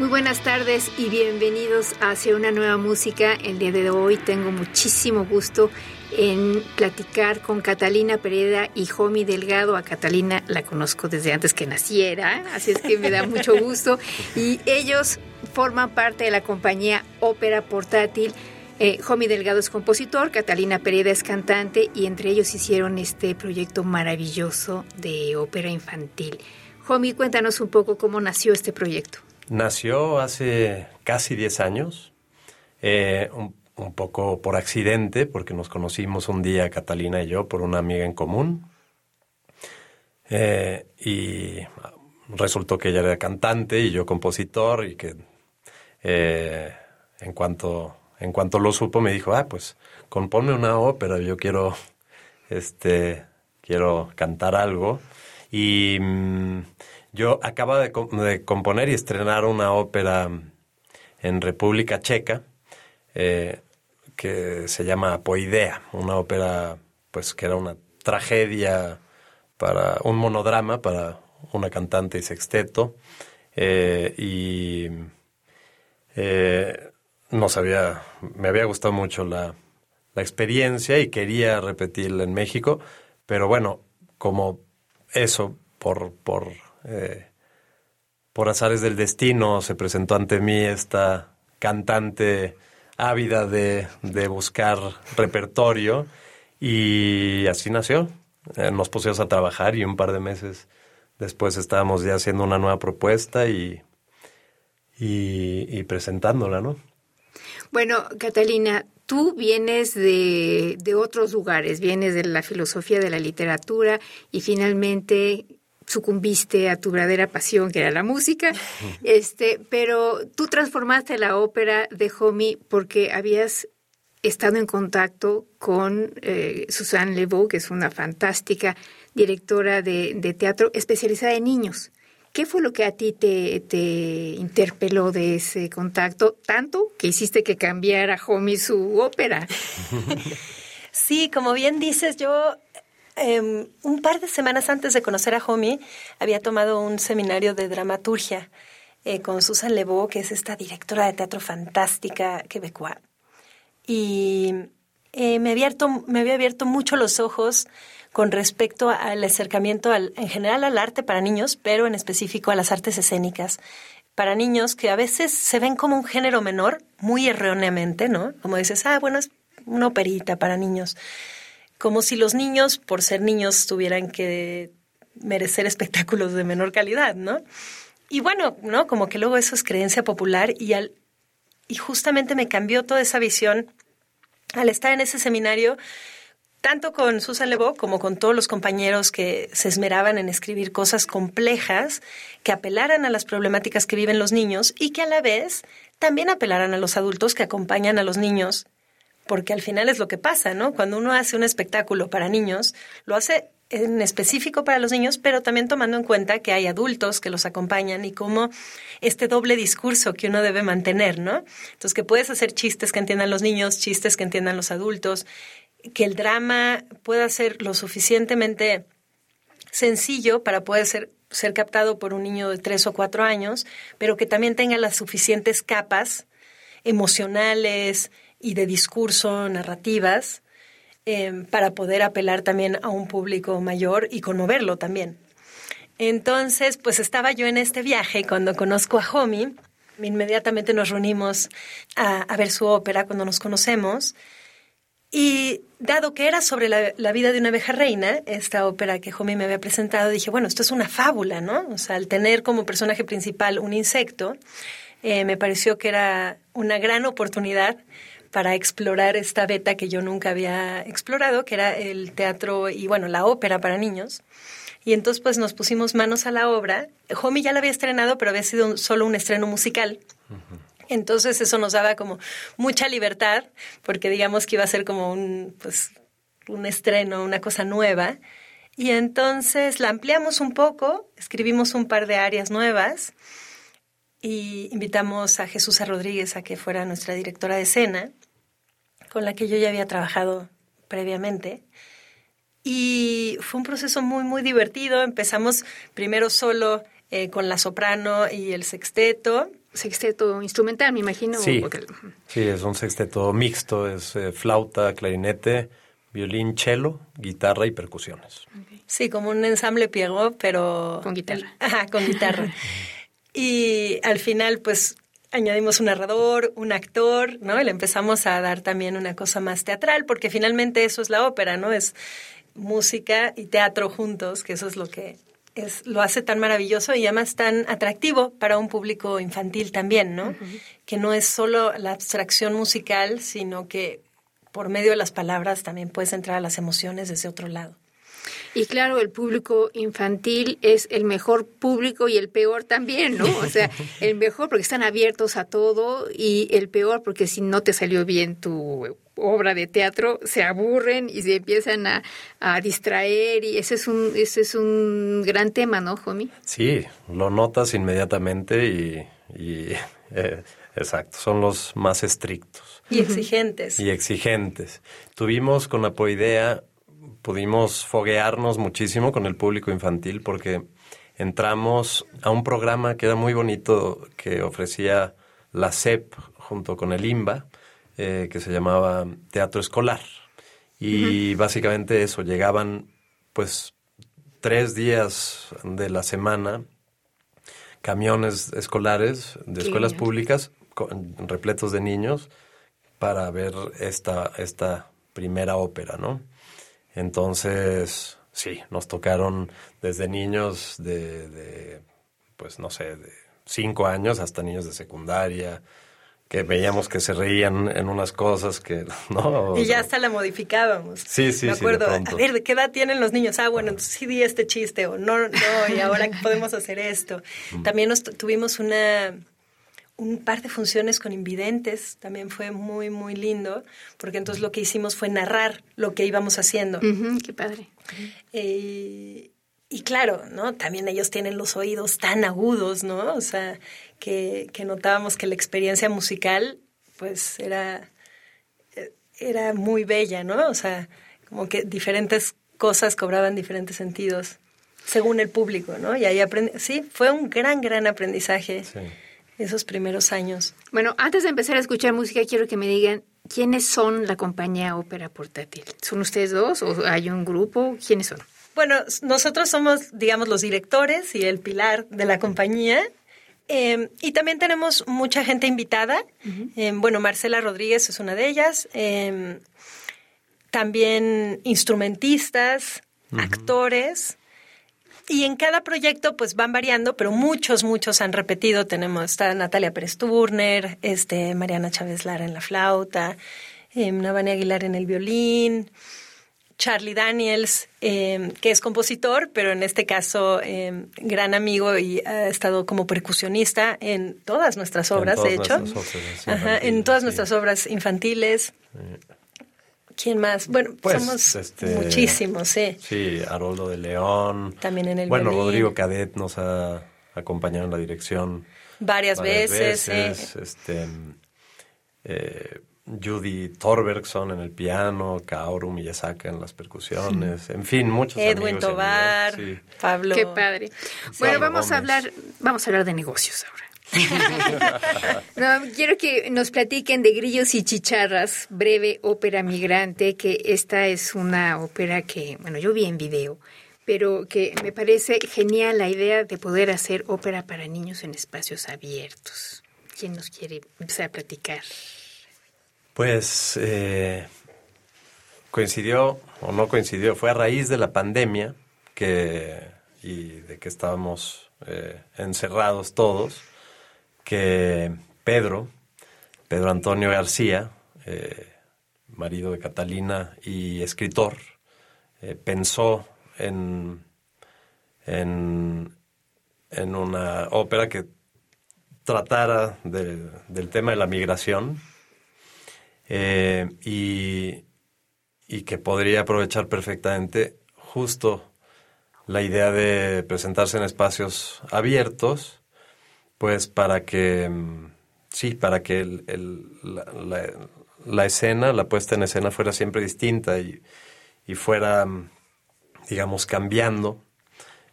Muy buenas tardes y bienvenidos hacia una nueva música. El día de hoy tengo muchísimo gusto en platicar con Catalina Pereda y Jomi Delgado. A Catalina la conozco desde antes que naciera, así es que me da mucho gusto. Y ellos forman parte de la compañía Ópera Portátil. Eh, Jomi Delgado es compositor, Catalina Pereda es cantante y entre ellos hicieron este proyecto maravilloso de ópera infantil. Jomi, cuéntanos un poco cómo nació este proyecto. Nació hace casi 10 años, eh, un, poco por accidente, porque nos conocimos un día Catalina y yo por una amiga en común. Eh, y resultó que ella era cantante y yo compositor y que eh, en, cuanto, en cuanto lo supo me dijo, ah, pues compone una ópera, yo quiero, este, quiero cantar algo. Y... Mm, yo acabo de, componer y estrenar una ópera en República Checa eh, que se llama Poidea, una ópera pues que era una tragedia para un monodrama para una cantante y sexteto eh, y eh, no sabía, me había gustado mucho la, la experiencia y quería repetirla en México, pero bueno, como eso por, por eh, por azares del destino se presentó ante mí esta cantante ávida de, buscar repertorio y así nació. Eh, nos pusimos a trabajar y un par de meses después estábamos ya haciendo una nueva propuesta y, y, presentándola, ¿no? Bueno, Catalina, tú vienes de, de, otros lugares, vienes de la filosofía de la literatura y finalmente sucumbiste a tu verdadera pasión, que era la música, este, pero tú transformaste la ópera de Homie porque habías estado en contacto con eh, Suzanne Lebeau, que es una fantástica directora de, teatro especializada en niños. ¿Qué fue lo que a ti te, te, interpeló de ese contacto, tanto que hiciste que cambiara Homie su ópera? Sí, como bien dices, yo Em, un par de semanas antes de conocer a Homie, había tomado un seminario de dramaturgia eh, con Susan Lebeau, que es esta directora de teatro fantástica quebecoa. Y eh, me, abierto, me había abierto mucho los ojos con respecto al acercamiento al, en general al arte para niños, pero en específico a las artes escénicas para niños que a veces se ven como un género menor, muy erróneamente, ¿no? Como dices, ah, bueno, es una operita para niños como si los niños, por ser niños, tuvieran que merecer espectáculos de menor calidad, ¿no? Y bueno, ¿no? Como que luego eso es creencia popular y al y justamente me cambió toda esa visión al estar en ese seminario, tanto con Susan Lebeau como con todos los compañeros que se esmeraban en escribir cosas complejas que apelaran a las problemáticas que viven los niños y que a la vez también apelaran a los adultos que acompañan a los niños porque al final es lo que pasa, ¿no? Cuando uno hace un espectáculo para niños, lo hace en específico para los niños, pero también tomando en cuenta que hay adultos que los acompañan y como este doble discurso que uno debe mantener, ¿no? Entonces, que puedes hacer chistes que entiendan los niños, chistes que entiendan los adultos, que el drama pueda ser lo suficientemente sencillo para poder ser, ser captado por un niño de tres o cuatro años, pero que también tenga las suficientes capas emocionales, y de discurso, narrativas, em, para poder apelar también a un público mayor y conmoverlo también. Entonces, pues estaba yo en este viaje cuando conozco a Homie, inmediatamente nos reunimos a, ver su ópera cuando nos conocemos. Y dado que era sobre la, vida de una abeja reina, esta ópera que Homie me había presentado, dije, bueno, esto es una fábula, ¿no? O sea, al tener como personaje principal un insecto, eh, me pareció que era una gran oportunidad para explorar esta beta que yo nunca había explorado, que era el teatro y, bueno, la ópera para niños. Y entonces pues nos pusimos manos a la obra. Homie ya la había estrenado, pero había sido un, solo un estreno musical. Uh -huh. Entonces eso nos daba como mucha libertad, porque digamos que iba a ser como un, pues, un estreno, una cosa nueva. Y entonces la ampliamos un poco, escribimos un par de áreas nuevas y invitamos a Jesús Rodríguez a que fuera nuestra directora de escena, con la que yo ya había trabajado previamente. Y fue un proceso muy, muy divertido. Empezamos primero solo eh, con la soprano y el sexteto. Sexteto instrumental, me imagino. Sí, porque... sí es un sexteto mixto, es eh, flauta, clarinete, violín, cello, guitarra y percusiones. Okay. Sí, como un ensamble Pierrot, pero... Con guitarra. Ajá, con guitarra. y al final, pues, añadimos un narrador, un actor, ¿no? Y le empezamos a dar también una cosa más teatral, porque finalmente eso es la ópera, ¿no? Es música y teatro juntos, que eso es lo que es, lo hace tan maravilloso y además tan atractivo para un público infantil también, ¿no? Uh -huh. Que no es solo la abstracción musical, sino que por medio de las palabras también puedes entrar a las emociones desde otro lado. Y claro, el público infantil es el mejor público y el peor también, ¿no? O sea, el mejor porque están abiertos a todo y el peor porque si no te salió bien tu obra de teatro, se aburren y se empiezan a, a distraer y ese es un ese es un gran tema, ¿no, Jomi? Sí, lo notas inmediatamente y, y eh, exacto, son los más estrictos. Y exigentes. Y exigentes. Tuvimos con Apoidea pudimos foguearnos muchísimo con el público infantil porque entramos a un programa que era muy bonito que ofrecía la CEP junto con el IMBA, eh, que se llamaba Teatro Escolar. Y uh -huh. básicamente eso, llegaban pues tres días de la semana camiones escolares de Qué escuelas públicas con, repletos de niños para ver esta, esta primera ópera, ¿no? Entonces, sí, nos tocaron desde niños de, de, pues no sé, de cinco años hasta niños de secundaria, que veíamos que se reían en unas cosas que no. Y ya hasta la modificábamos. Sí, sí, Me acuerdo, sí, a ver, ¿de qué edad tienen los niños? Ah, bueno, entonces sí di este chiste, o no, no, y ahora podemos hacer esto. También nos tuvimos una un par de funciones con invidentes, también fue muy, muy lindo, porque entonces lo que hicimos fue narrar lo que íbamos haciendo. Uh -huh, qué padre. Eh, y claro, ¿no? También ellos tienen los oídos tan agudos, ¿no? O sea, que, que notábamos que la experiencia musical, pues, era, era muy bella, ¿no? O sea, como que diferentes cosas cobraban diferentes sentidos según el público, ¿no? Y ahí aprendí, sí, fue un gran, gran aprendizaje. Sí esos primeros años. Bueno, antes de empezar a escuchar música, quiero que me digan quiénes son la compañía Ópera Portátil. ¿Son ustedes dos o hay un grupo? ¿Quiénes son? Bueno, nosotros somos, digamos, los directores y el pilar de la compañía. Eh, y también tenemos mucha gente invitada. Uh -huh. eh, bueno, Marcela Rodríguez es una de ellas. Eh, también instrumentistas, uh -huh. actores. Y en cada proyecto pues van variando, pero muchos, muchos han repetido. Tenemos, está Natalia Pérez Turner, este, Mariana Chávez Lara en la flauta, eh, Navani Aguilar en el violín, Charlie Daniels, eh, que es compositor, pero en este caso eh, gran amigo y ha estado como percusionista en todas nuestras obras, todas de hecho. Obras Ajá, en todas nuestras obras infantiles. ¿Quién más? Bueno, pues, somos este, muchísimos, sí. Sí, Haroldo de León. También en el Bueno, violín. Rodrigo Cadet nos ha acompañado en la dirección. Varias, varias veces, veces. sí. Este, eh, Judy Thorbergson en el piano, Kaoru Miyazaka en las percusiones, en fin, muchos Edwin amigos Tobar, sí. Pablo. Qué padre. Bueno, vamos a hablar, vamos a hablar de negocios ahora. no, quiero que nos platiquen de Grillos y Chicharras, breve ópera migrante, que esta es una ópera que, bueno, yo vi en video, pero que me parece genial la idea de poder hacer ópera para niños en espacios abiertos. ¿Quién nos quiere empezar a platicar? Pues eh, coincidió o no coincidió, fue a raíz de la pandemia que, y de que estábamos eh, encerrados todos, que Pedro, Pedro Antonio García, eh, marido de Catalina y escritor, pensó en, en, en, una ópera que tratara del tema de la migración eh, y, y, que podría aprovechar perfectamente justo la idea de presentarse en espacios abiertos, pues para que, mm, sí, para que el, la, la, escena, la puesta en escena fuera siempre distinta y, y fuera, mm, digamos, cambiando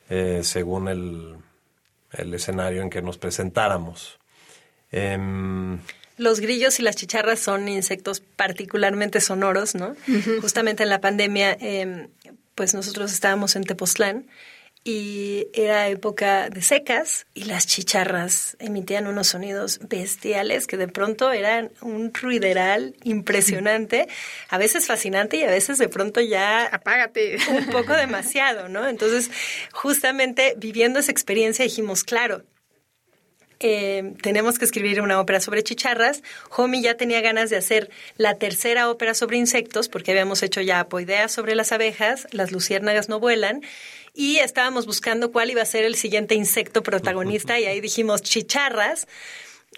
eh, según el, el, escenario en que nos presentáramos. Em, los grillos y las chicharras son insectos particularmente sonoros, ¿no? Justamente en la pandemia, em, pues nosotros estábamos en Tepoztlán y era época de secas y las chicharras emitían unos sonidos bestiales que de pronto eran un ruideral impresionante, a veces fascinante y a veces de pronto ya apágate un poco demasiado, ¿no? Entonces, justamente viviendo esa experiencia dijimos, claro, eh, tenemos que escribir una ópera sobre chicharras. Homi ya tenía ganas de hacer la tercera ópera sobre insectos, porque habíamos hecho ya apoideas sobre las abejas, las luciérnagas no vuelan, y estábamos buscando cuál iba a ser el siguiente insecto protagonista, y ahí dijimos chicharras.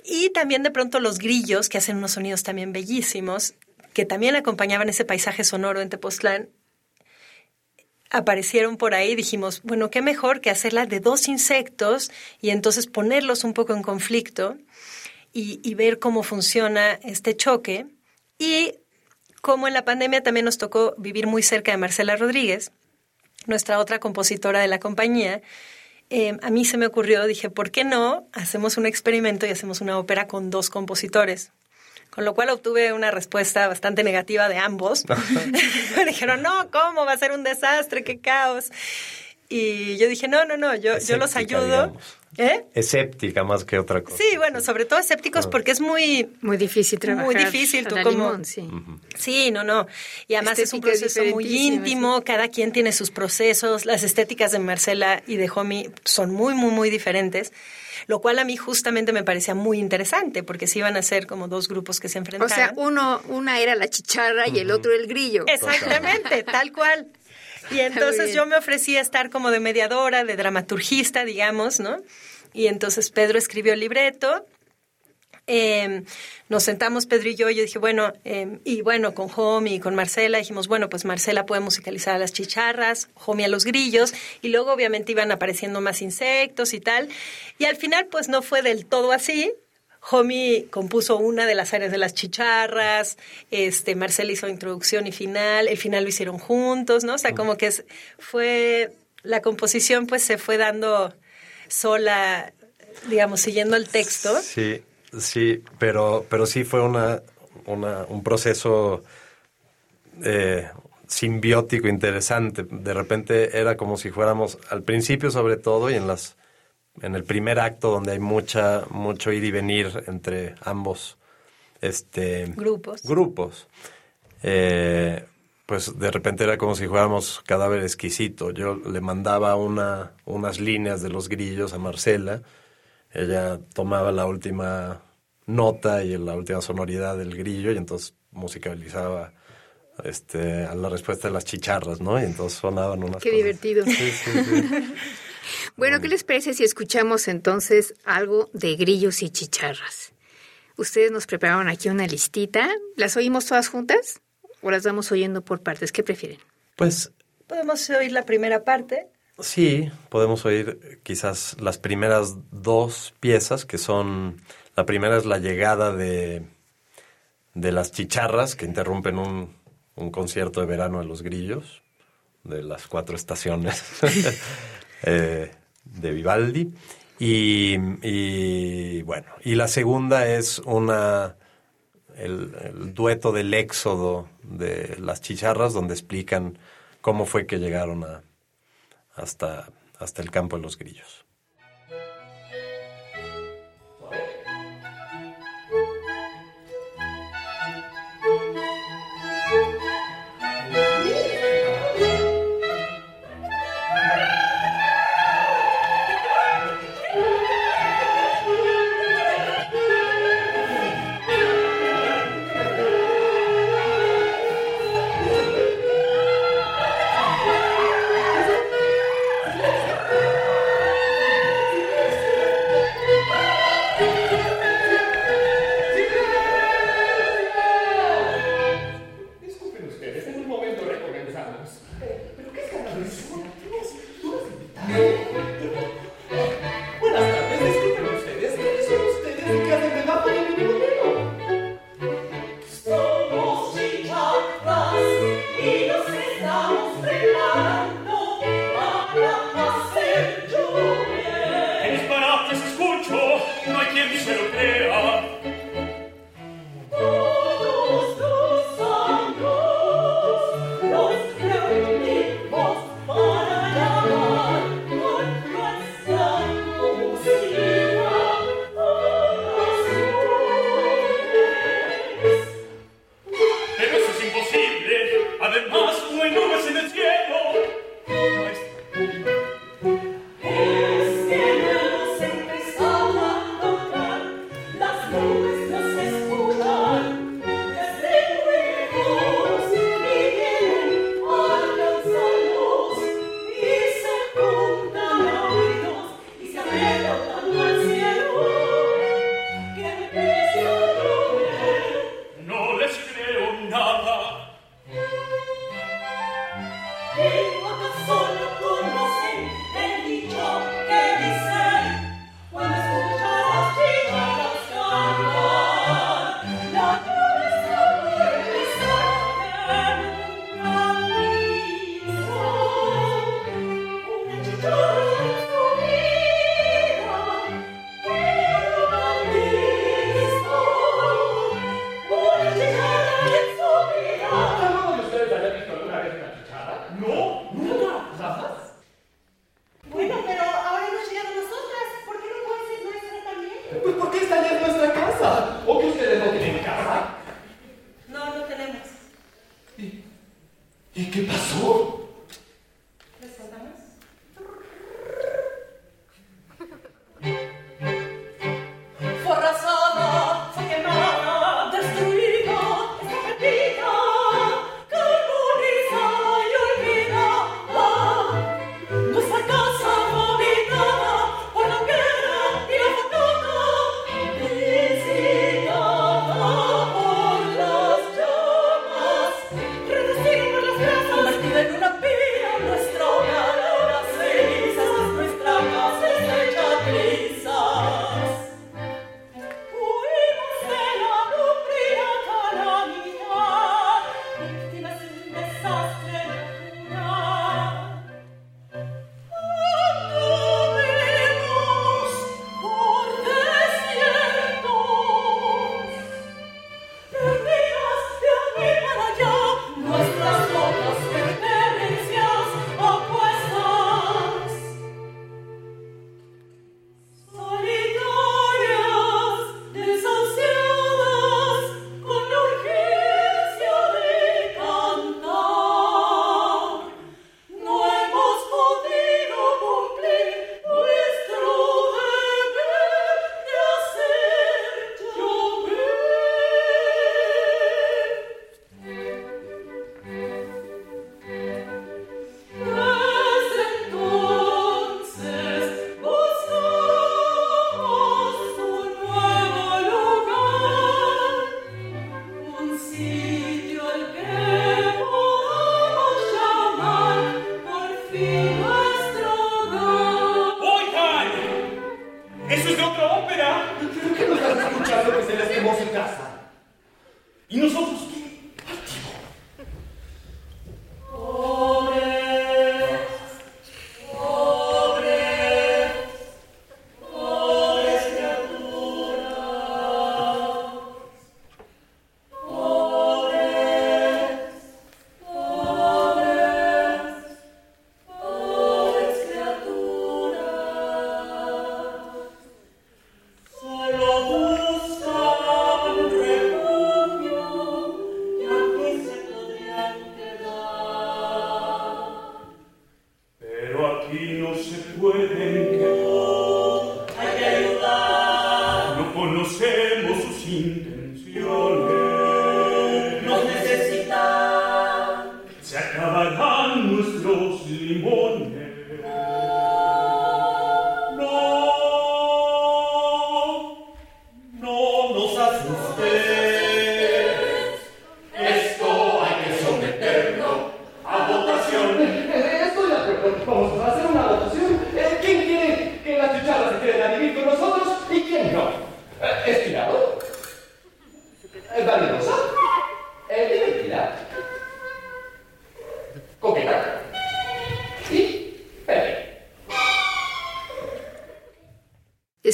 Y también de pronto los grillos, que hacen unos sonidos también bellísimos, que también acompañaban ese paisaje sonoro en Tepoztlán, aparecieron por ahí, dijimos, bueno, qué mejor que hacerla de dos insectos y entonces ponerlos un poco en conflicto y, ver cómo funciona este choque. Y como en la pandemia también nos tocó vivir muy cerca de Marcela Rodríguez, nuestra otra compositora de la compañía, eh, a mí se me ocurrió, dije, ¿por qué no hacemos un experimento y hacemos una ópera con dos compositores? con lo cual obtuve una respuesta bastante negativa de ambos. Me dijeron, no, ¿cómo? Va a ser un desastre, qué caos. Y yo dije, no, no, no, yo, yo los ayudo. ¿Eh? Escéptica más que otra cosa. Sí, bueno, sobre todo escépticos ah. porque es muy... Muy difícil trabajar. Muy difícil, tú como... sí. sí, no, no. Y además es un proceso muy íntimo, cada quien tiene sus procesos, las estéticas de Marcela y de Homie son muy, muy, muy diferentes lo cual a mí justamente me parecía muy interesante, porque se iban a ser como dos grupos que se enfrentaban. O sea, uno, una era la chicharra y el otro el grillo. Exactamente, tal cual. Y entonces yo me ofrecí a estar como de mediadora, de dramaturgista, digamos, ¿no? Y entonces Pedro escribió el libreto eh, nos sentamos Pedro y yo y yo dije, bueno, em, y bueno, con Jomi y con Marcela dijimos, bueno, pues Marcela puede musicalizar a las chicharras, Jomi a los grillos, y luego obviamente iban apareciendo más insectos y tal. Y al final, pues no fue del todo así. Jomi compuso una de las áreas de las chicharras, este, Marcela hizo introducción y final, el final lo hicieron juntos, ¿no? O sea, como que fue, la composición pues se fue dando sola, digamos, siguiendo el texto. Sí. Sí, pero, pero sí fue una, una un proceso eh, simbiótico interesante. De repente era como si fuéramos, al principio sobre todo, y en las en el primer acto donde hay mucha, mucho ir y venir entre ambos este, grupos. grupos. Eh, pues de repente era como si fuéramos cadáver exquisito. Yo le mandaba una, unas líneas de los grillos a Marcela ella tomaba la última nota y la última sonoridad del grillo y entonces musicalizaba este, a la respuesta de las chicharras, ¿no? Y entonces sonaban unas Qué divertido. bueno, ¿qué les parece si escuchamos entonces algo de grillos y chicharras? Ustedes nos prepararon aquí una listita. ¿Las oímos todas juntas o las vamos oyendo por partes? ¿Qué prefieren? Pues... Podemos oír la primera parte. Sí, podemos oír quizás las primeras dos piezas, que son, la primera es la llegada de, de las chicharras, que interrumpen un, un concierto de verano de los grillos, de las cuatro estaciones eh, de Vivaldi. Y, bueno, y la segunda es una, el, el dueto del éxodo de las chicharras, donde explican cómo fue que llegaron a hasta, hasta el campo de los grillos.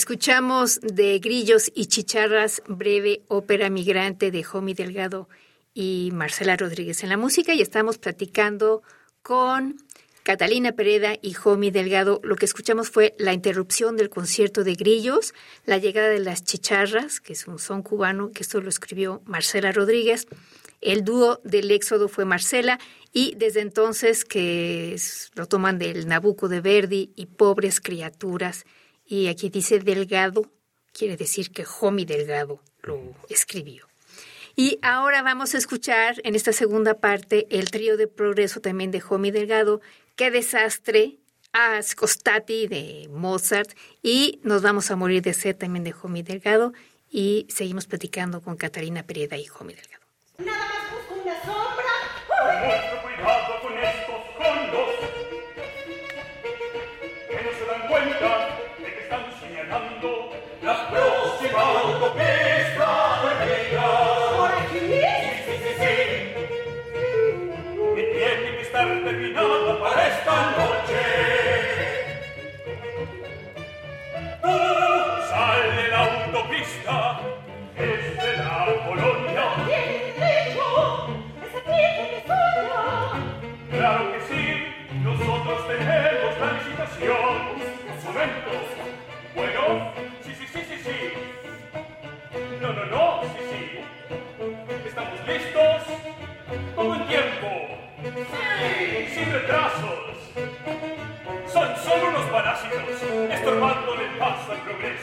Escuchamos de Grillos y Chicharras, breve ópera migrante de Jomi Delgado y Marcela Rodríguez en la música y estamos platicando con Catalina Pereda y Jomi Delgado. Lo que escuchamos fue la interrupción del concierto de Grillos, la llegada de las Chicharras, que es un son cubano, que esto lo escribió Marcela Rodríguez. El dúo del Éxodo fue Marcela y desde entonces que lo toman del Nabucco de Verdi y Pobres Criaturas y aquí dice Delgado, quiere decir que Homie Delgado lo escribió. Y ahora vamos a escuchar en esta segunda parte el trío de progreso también de Homie Delgado, Qué desastre, Ascostati de Mozart y Nos vamos a morir de sed también de Homie Delgado y seguimos platicando con Catalina Pereda y Homie Delgado.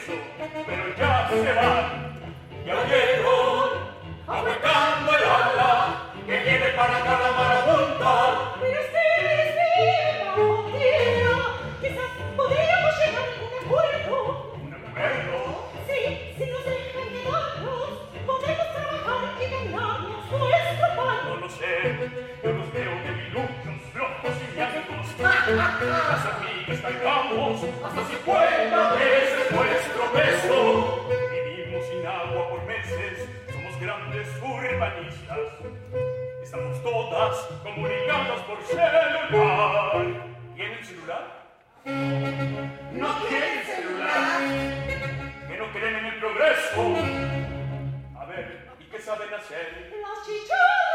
su, pero ya se va. comunicados por celular. ¿Tienen celular? No tienen celular. Que no creen en el progreso. A ver, ¿y qué saben hacer? Las chicharras.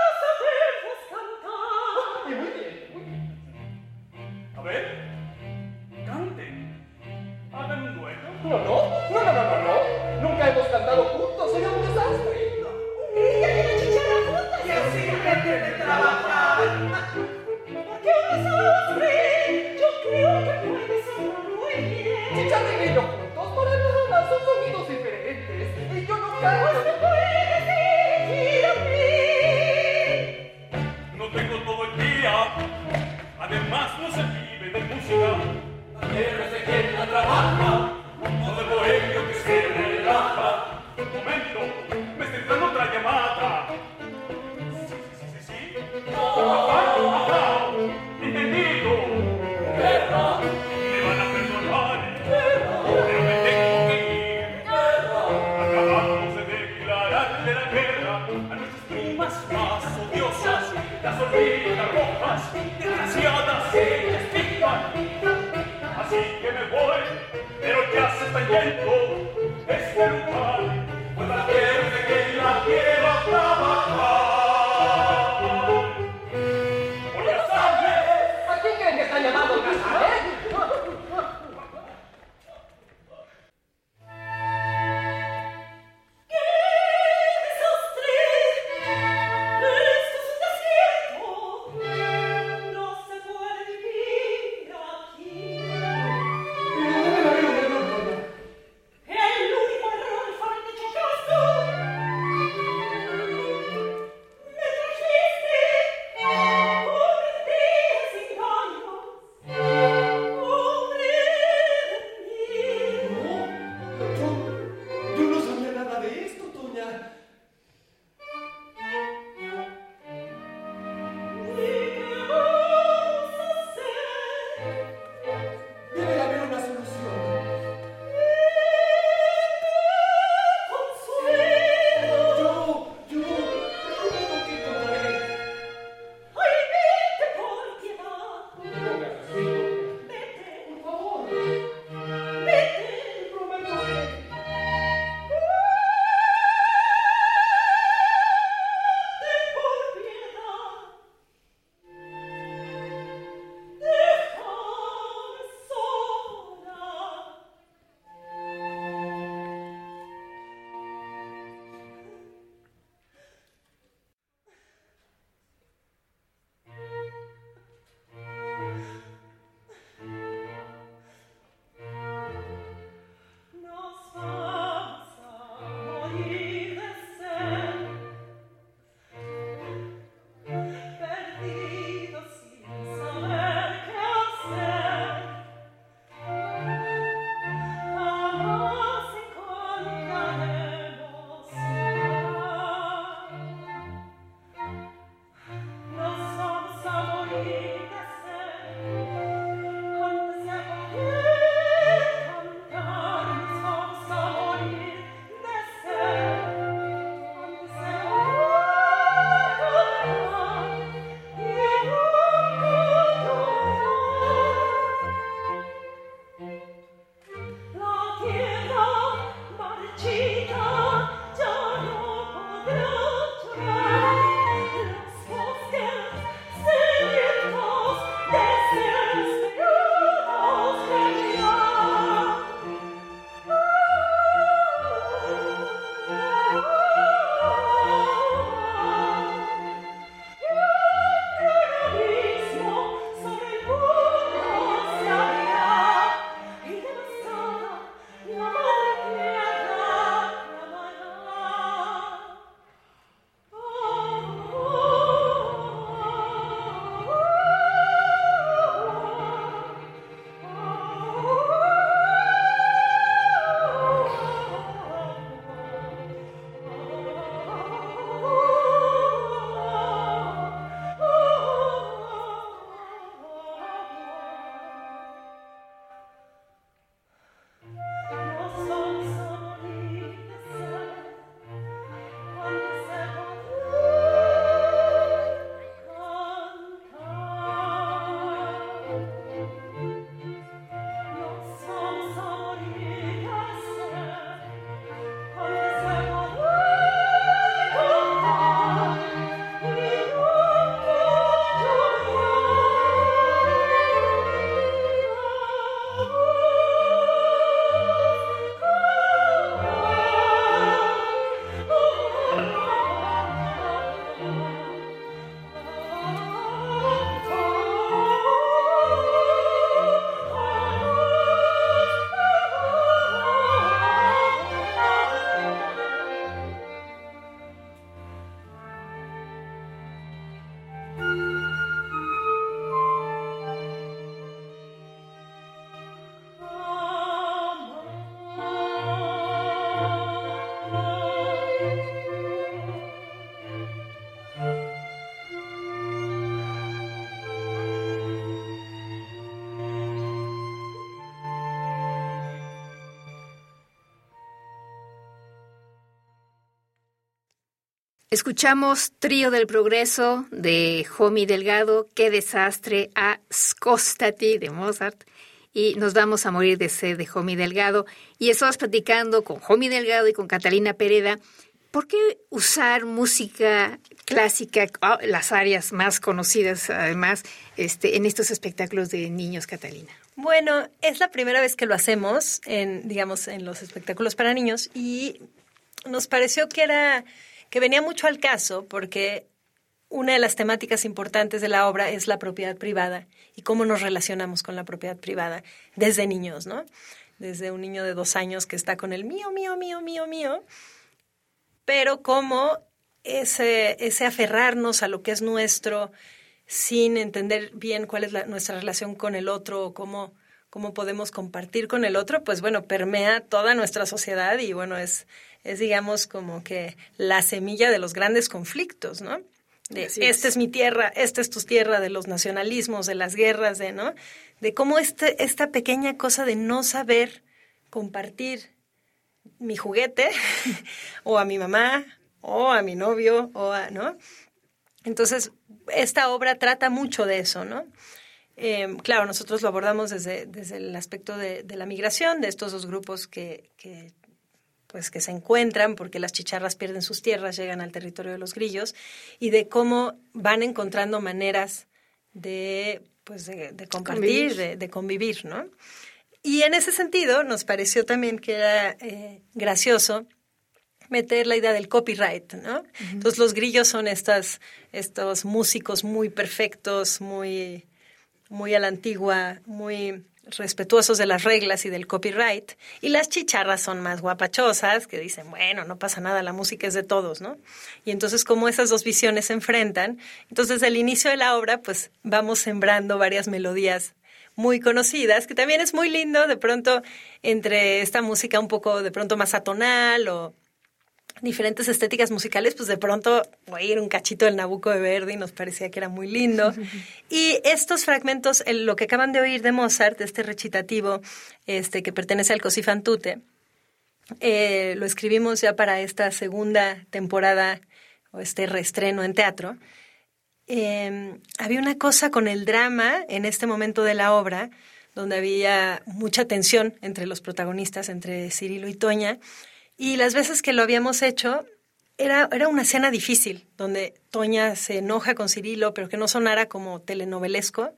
Escuchamos Trío del Progreso de Jomi Delgado, Qué desastre a Scostati de Mozart. Y nos vamos a morir de sed de Jomi Delgado. Y estamos platicando con Jomi Delgado y con Catalina Pereda. ¿Por qué usar música clásica, ah, las áreas más conocidas además, este, en estos espectáculos de niños, Catalina? Bueno, es la primera vez que lo hacemos en, digamos, en los espectáculos para niños y nos pareció que era que venía mucho al caso porque una de las temáticas importantes de la obra es la propiedad privada y cómo nos relacionamos con la propiedad privada desde niños, ¿no? Desde un niño de dos años que está con el mío, mío, mío, mío, mío, pero cómo ese, ese aferrarnos a lo que es nuestro sin entender bien cuál es nuestra relación con el otro o cómo, cómo podemos compartir con el otro, pues bueno, permea toda nuestra sociedad y bueno, es es digamos como que la semilla de los grandes conflictos, ¿no? De Así esta es. es mi tierra, esta es tu tierra, de los nacionalismos, de las guerras, de, ¿no? De cómo este, esta pequeña cosa de no saber compartir mi juguete o a mi mamá o a mi novio o a, ¿no? Entonces, esta obra trata mucho de eso, ¿no? Eh, claro, nosotros lo abordamos desde, desde el aspecto de, de la migración, de estos dos grupos que, que pues que se encuentran porque las chicharras pierden sus tierras, llegan al territorio de los grillos y de cómo van encontrando maneras de pues de, de compartir, Convivir. de, de convivir, ¿no? Y en ese sentido nos pareció también que era eh, gracioso meter la idea del copyright, ¿no? Entonces los grillos son estas, estos músicos muy perfectos, muy, muy a la antigua, muy respetuosos de las reglas y del copyright, y las chicharras son más guapachosas, que dicen, bueno, no pasa nada, la música es de todos, ¿no? Y entonces como esas dos visiones se enfrentan, entonces desde el inicio de la obra, pues vamos sembrando varias melodías muy conocidas, que también es muy lindo de pronto entre esta música un poco de pronto más atonal o diferentes estéticas musicales, pues de pronto oír un cachito del Nabucco de Verdi nos parecía que era muy lindo. Y estos fragmentos, el- lo que acaban de oír de Mozart, de este recitativo este, que pertenece al Così fan tutte, eh, lo escribimos ya para esta segunda temporada o este reestreno en teatro. Eh, había una cosa con el drama en este momento de la obra, donde había mucha tensión entre los protagonistas, entre Cirilo y Toña, y las veces que lo habíamos hecho, era, era una escena difícil, donde Toña se enoja con Cirilo, pero que no sonara como telenovelesco.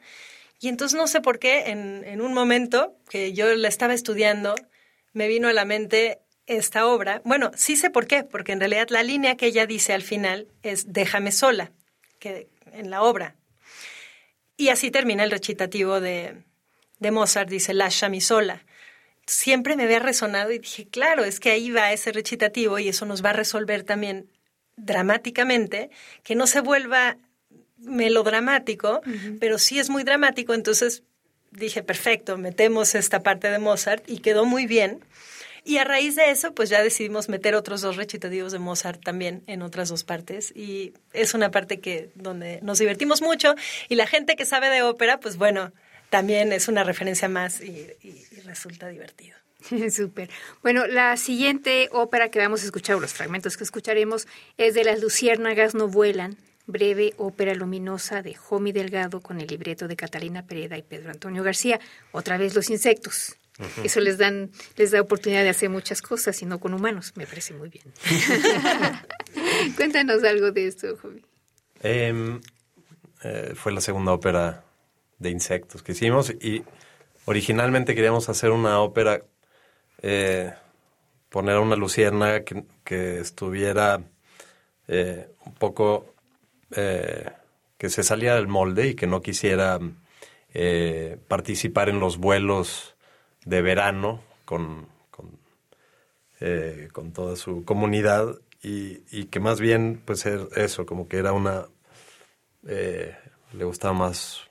Y entonces no sé por qué, en, en un momento que yo la estaba estudiando, me vino a la mente esta obra. Bueno, sí sé por qué, porque en realidad la línea que ella dice al final es déjame sola, que en la obra. Y así termina el recitativo de, de Mozart, dice lasciami sola. Siempre me había resonado y dije, claro, es que ahí va ese recitativo y eso nos va a resolver también dramáticamente, que no se vuelva melodramático, pero sí es muy dramático, entonces dije, perfecto, metemos esta parte de Mozart y quedó muy bien. Y a raíz de eso, pues ya decidimos meter otros dos recitativos de Mozart también en otras dos partes. Y es una parte que donde nos divertimos mucho. Y la gente que sabe de ópera, pues bueno, también es una referencia más y, y- y resulta divertido. Súper. Bueno, la siguiente ópera que vamos a escuchar, o los fragmentos que escucharemos, es de Las Luciérnagas no vuelan, breve ópera luminosa de Jomi Delgado con el libreto de Catalina Pereda y Pedro Antonio García. Otra vez los insectos. Eso les dan, les da oportunidad de hacer muchas cosas y no con humanos. Me parece muy bien. Cuéntanos algo de esto, Jomi. Em, eh, fue la segunda ópera de insectos que hicimos y originalmente queríamos hacer una ópera, eh, poner a una luciérnaga que, que estuviera eh, un poco, eh, que se saliera del molde y que no quisiera participar en los vuelos de verano con, con con toda su comunidad y, y que más bien, pues er- eso, como que era una, le gustaba más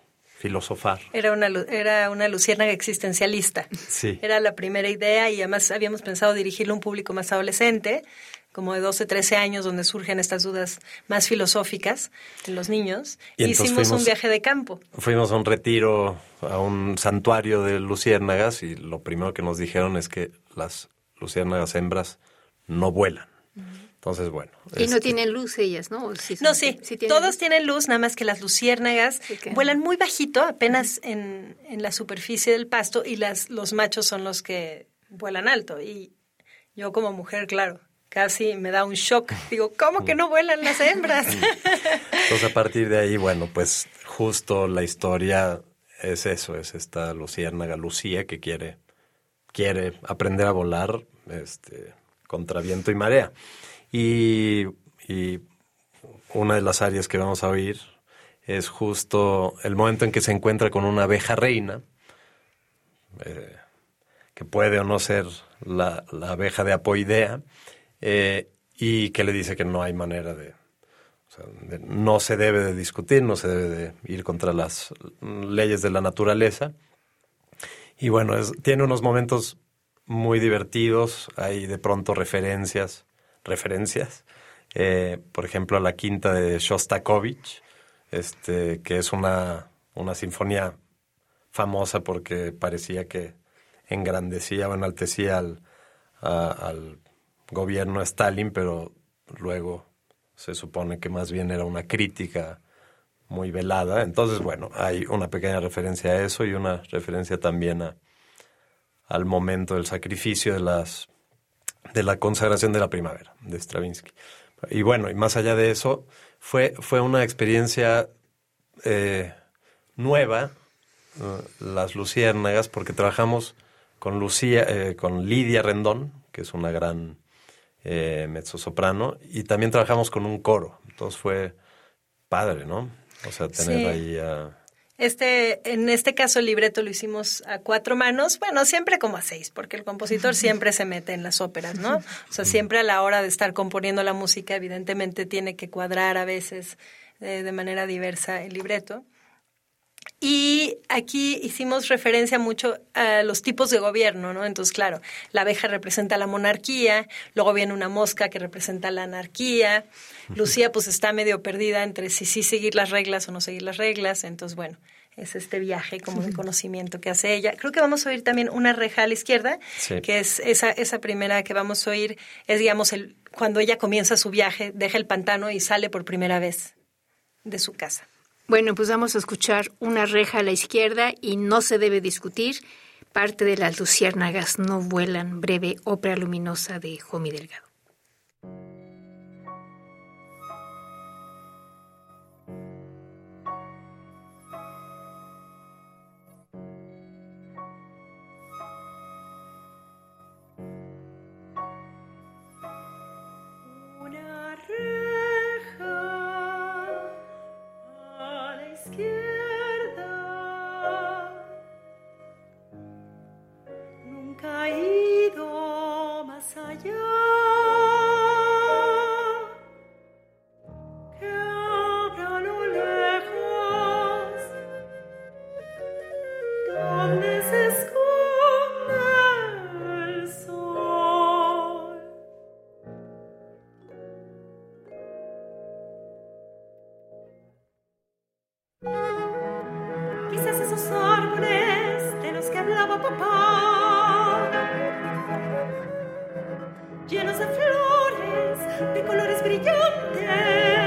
filosofar. Era una, era una luciérnaga existencialista. Sí. Era la primera idea y además habíamos pensado dirigirlo a un público más adolescente, como de 12, 13 años, donde surgen estas dudas más filosóficas en los niños. Y Hicimos un viaje de campo. Fuimos a un retiro, a un santuario de luciérnagas y lo primero que nos dijeron es que las luciérnagas hembras no vuelan. Entonces, bueno. Y no este, tienen luz ellas, ¿no? ¿O sí son- No, sí, tienen todos luz? tienen luz, nada más que las luciérnagas vuelan muy bajito, apenas en, en la superficie del pasto, y las, los machos son los que vuelan alto. Y yo como mujer, claro, casi me da un shock. Digo, ¿cómo que no vuelan las hembras? Entonces, a partir de ahí, bueno, pues justo la historia es eso, es esta luciérnaga Lucía que quiere, quiere aprender a volar este, contra viento y marea. Y, una de las áreas que vamos a oír es justo el momento en que se encuentra con una abeja reina, eh, que puede o no ser la, abeja de apoidea, eh, y que le dice que no hay manera de, no se debe de discutir, no se debe de ir contra las leyes de la naturaleza. Y bueno, tiene unos momentos muy divertidos, hay de pronto referencias, referencias, eh, por ejemplo la quinta de Shostakovich, este, que es una, una sinfonía famosa porque parecía que engrandecía o enaltecía al, a- al gobierno Stalin, pero luego se supone que más bien era una crítica muy velada. Entonces, bueno, hay una pequeña referencia a eso y una referencia también a, al momento del sacrificio de las de la consagración de la primavera de Stravinsky. Y bueno, y más allá de eso, fue, fue una experiencia eh, nueva, eh, las luciérnagas, porque trabajamos con Lucía, eh, con Lidia Rendón, que es una gran eh, mezzosoprano, y también trabajamos con un coro. Entonces fue padre, ¿no? O sea, tener Sí. ahí a... Este, en este caso el libreto lo hicimos a cuatro manos, bueno, siempre como a seis, porque el compositor siempre se mete en las óperas, ¿no? O sea, siempre a la hora de estar componiendo la música, evidentemente tiene que cuadrar a veces eh, de manera diversa el libreto. Y aquí hicimos referencia mucho a los tipos de gobierno, ¿no? Entonces, claro, la abeja representa la monarquía, luego viene una mosca que representa la anarquía. Lucía pues está medio perdida entre si sí seguir las reglas o no seguir las reglas. Entonces, bueno, es este viaje como de conocimiento que hace ella. Creo que vamos a oír también una reja a la izquierda, Sí. que es esa, esa primera que vamos a oír, es digamos el, cuando ella comienza su viaje, deja el pantano y sale por primera vez de su casa. Bueno, pues vamos a escuchar una reja a la izquierda y no se debe discutir. Parte de las luciérnagas no vuelan, breve ópera luminosa de Jomi Delgado. Quizás esos árboles de los que hablaba papá, llenos de flores, de colores brillantes.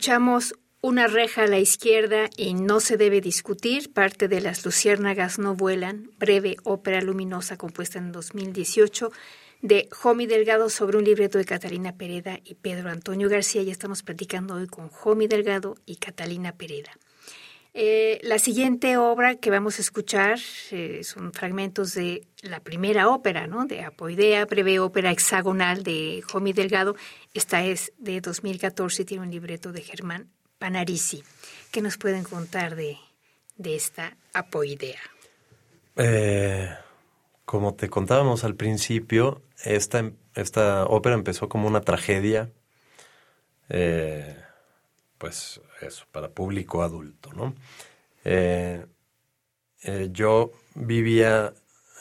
Escuchamos Una reja a la izquierda y No se debe discutir, parte de Las luciérnagas no vuelan, breve ópera luminosa compuesta en 2018 de Jomi Delgado sobre un libreto de Catalina Pereda y Pedro Antonio García. Ya estamos platicando hoy con Jomi Delgado y Catalina Pereda. Eh, la siguiente obra que vamos a escuchar eh, son fragmentos de la primera ópera, ¿no? De Apoidea, breve ópera hexagonal de Jomi Delgado. Esta es de 2014 y tiene un libreto de Germán Panarisi. ¿Qué nos pueden contar de, esta Apoidea? Eh, como te contábamos al principio, esta, esta ópera empezó como una tragedia, pues eso, para público adulto, ¿no? Eh, eh, yo vivía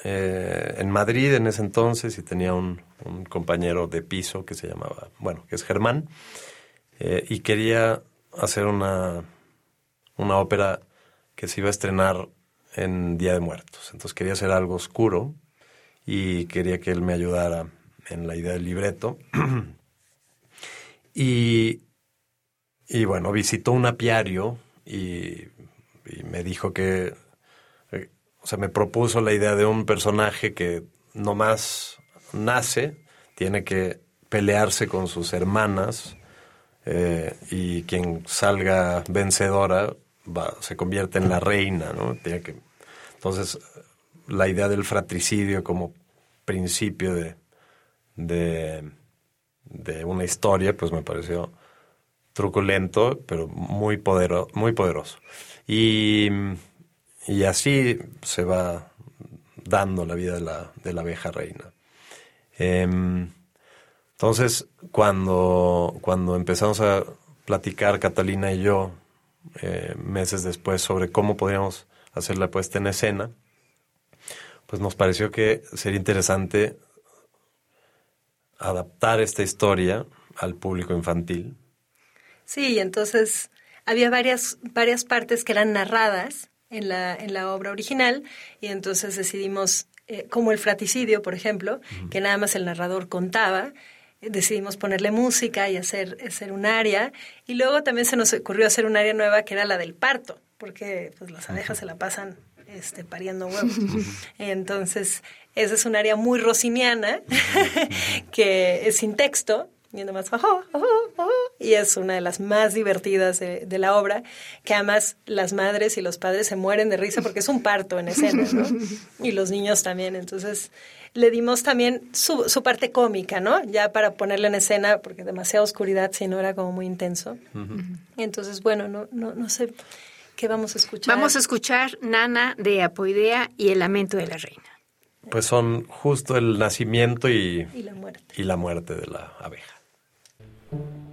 eh, en Madrid en ese entonces y tenía un, un compañero de piso que se llamaba, bueno, que es Germán, y quería hacer una, una ópera que se iba a estrenar en Día de Muertos. Entonces quería hacer algo oscuro y quería que él me ayudara en la idea del libreto. y, y bueno, visitó un apiario y, me dijo que, o sea, me propuso la idea de un personaje que nomás nace, tiene que pelearse con sus hermanas eh, y quien salga vencedora va, se convierte en la reina, ¿no? Entonces, la idea del fratricidio como principio de, de una historia, pues me pareció truculento, pero muy, podero, muy poderoso. Y, y así se va dando la vida de la, de la abeja reina. Em, entonces, cuando, cuando empezamos a platicar Catalina y yo, eh, meses después, sobre cómo podríamos hacer la puesta en escena, pues nos pareció que sería interesante adaptar esta historia al público infantil. Sí, entonces había varias, varias partes que eran narradas en la, en la obra original y entonces decidimos, eh, como el fratricidio, por ejemplo, que nada más el narrador contaba, eh, decidimos ponerle música y hacer, hacer un área y luego también se nos ocurrió hacer un área nueva que era la del parto, porque pues las abejas se la pasan este, pariendo huevos. Entonces, esa es un área muy rosiniana, que es sin texto, Y nomás, "Ajá, ajá, ajá", y es una de las más divertidas de, de la obra, que además las madres y los padres se mueren de risa porque es un parto en escena, ¿no? Y los niños también. Entonces, le dimos también su, su parte cómica, ¿no? Ya para ponerla en escena, porque demasiada oscuridad, si no era como muy intenso. Entonces, bueno, no, no, no sé qué vamos a escuchar. Vamos a escuchar Nana de Apoidea y El lamento de la reina. Pues son justo el nacimiento y, Y la muerte. y la muerte de la abeja. Como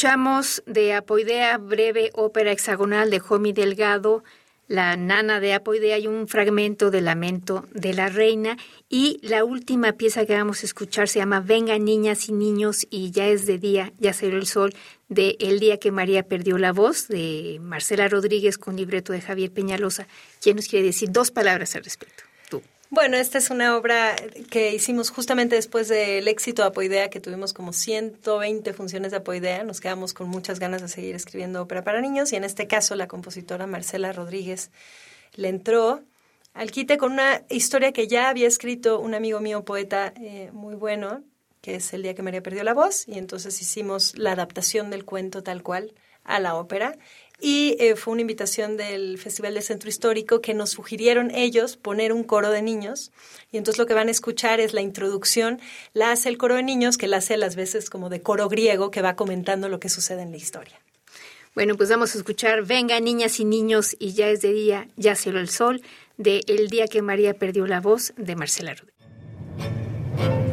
Escuchamos de Apoidea, breve ópera hexagonal de Jomi Delgado, la nana de Apoidea y un fragmento de Lamento de la Reina. Y la última pieza que vamos a escuchar se llama Venga niñas y niños y ya es de día, ya salió el sol, de El día que María perdió la voz, de Marcela Rodríguez con libreto de Javier Peñalosa. ¿Quién nos quiere decir dos palabras al respecto? Bueno, esta es una obra que hicimos justamente después del éxito de Apoidea, que tuvimos como 120 funciones de Apoidea. Nos quedamos con muchas ganas de seguir escribiendo ópera para niños y en este caso la compositora Marcela Rodríguez le entró al quite con una historia que ya había escrito un amigo mío, poeta eh, muy bueno, que es El día que María perdió la voz, y entonces hicimos la adaptación del cuento tal cual a la ópera. Y eh, fue una invitación del Festival del Centro Histórico que nos sugirieron ellos poner un coro de niños. Y entonces lo que van a escuchar es la introducción, la hace el coro de niños, que la hace las veces como de coro griego, que va comentando lo que sucede en la historia. Bueno, pues vamos a escuchar Venga niñas y niños y ya es de día, ya cielo el sol, de El día que María perdió la voz de Marcela Rodríguez.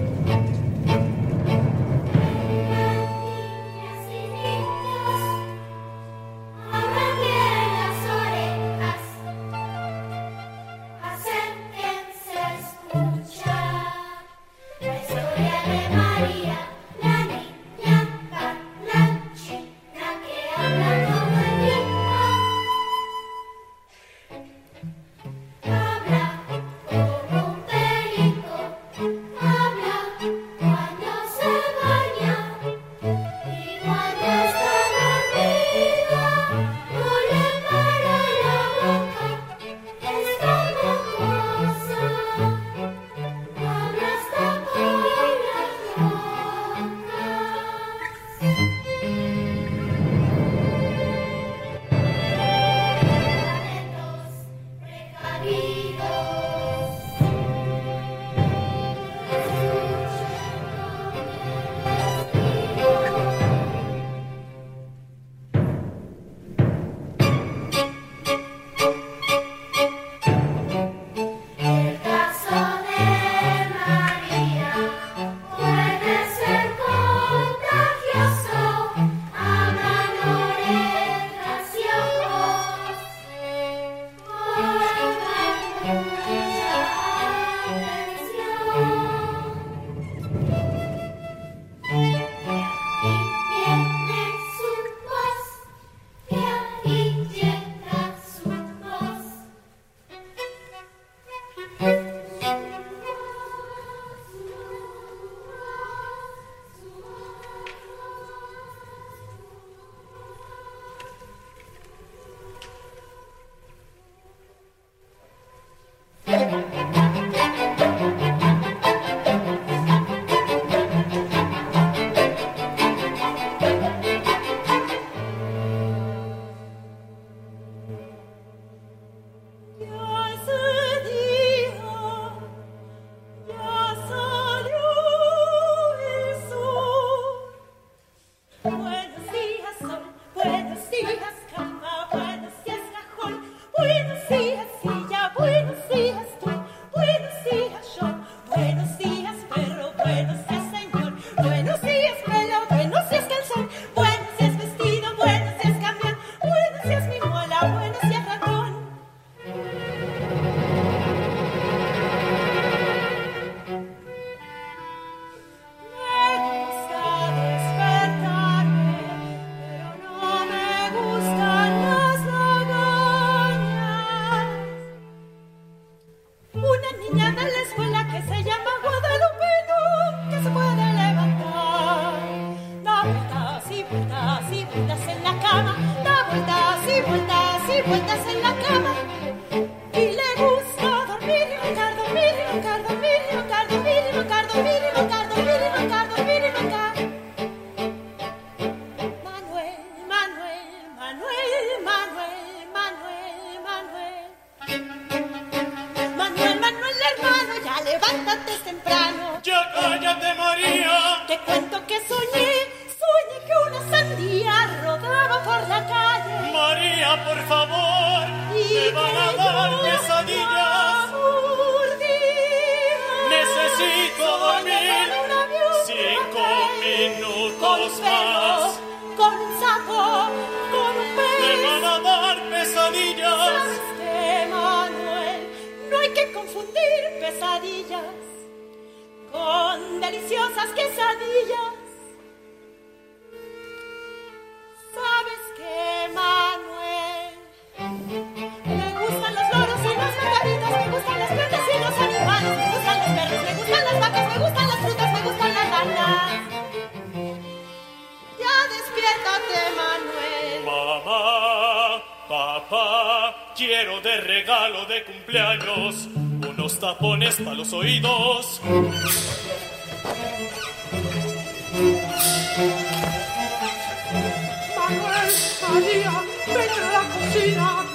María, ven a la cocina.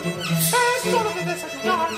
Es hora de desayunar.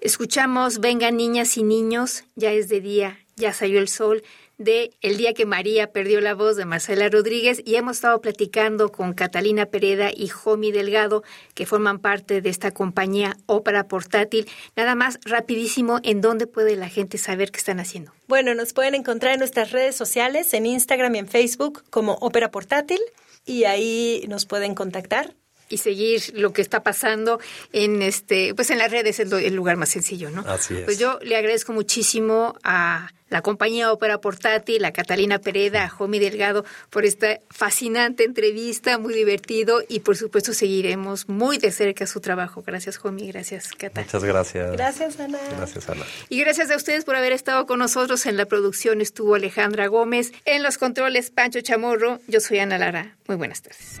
Escuchamos Vengan niñas y niños, ya es de día, ya salió el sol, de El día que María perdió la voz de Marcela Rodríguez y hemos estado platicando con Catalina Pereda y Jomi Delgado, que forman parte de esta compañía Ópera Portátil. Nada más, rapidísimo, ¿en dónde puede la gente saber qué están haciendo? Bueno, nos pueden encontrar en nuestras redes sociales, en Instagram y en Facebook como Ópera Portátil y ahí nos pueden contactar. Y seguir lo que está pasando en este, pues en las redes es el lugar más sencillo, ¿no? Así es. Pues yo le agradezco muchísimo a la compañía Ópera Portátil, a Catalina Pereda, a Jomi Delgado, por esta fascinante entrevista, muy divertido y por supuesto seguiremos muy de cerca su trabajo. Gracias, Jomi, gracias, Cata. Muchas gracias. Gracias, Ana. Gracias, Ana. Y gracias a ustedes por haber estado con nosotros. En la producción estuvo Alejandra Gómez, en los controles Pancho Chamorro. Yo soy Ana Lara. Muy buenas tardes.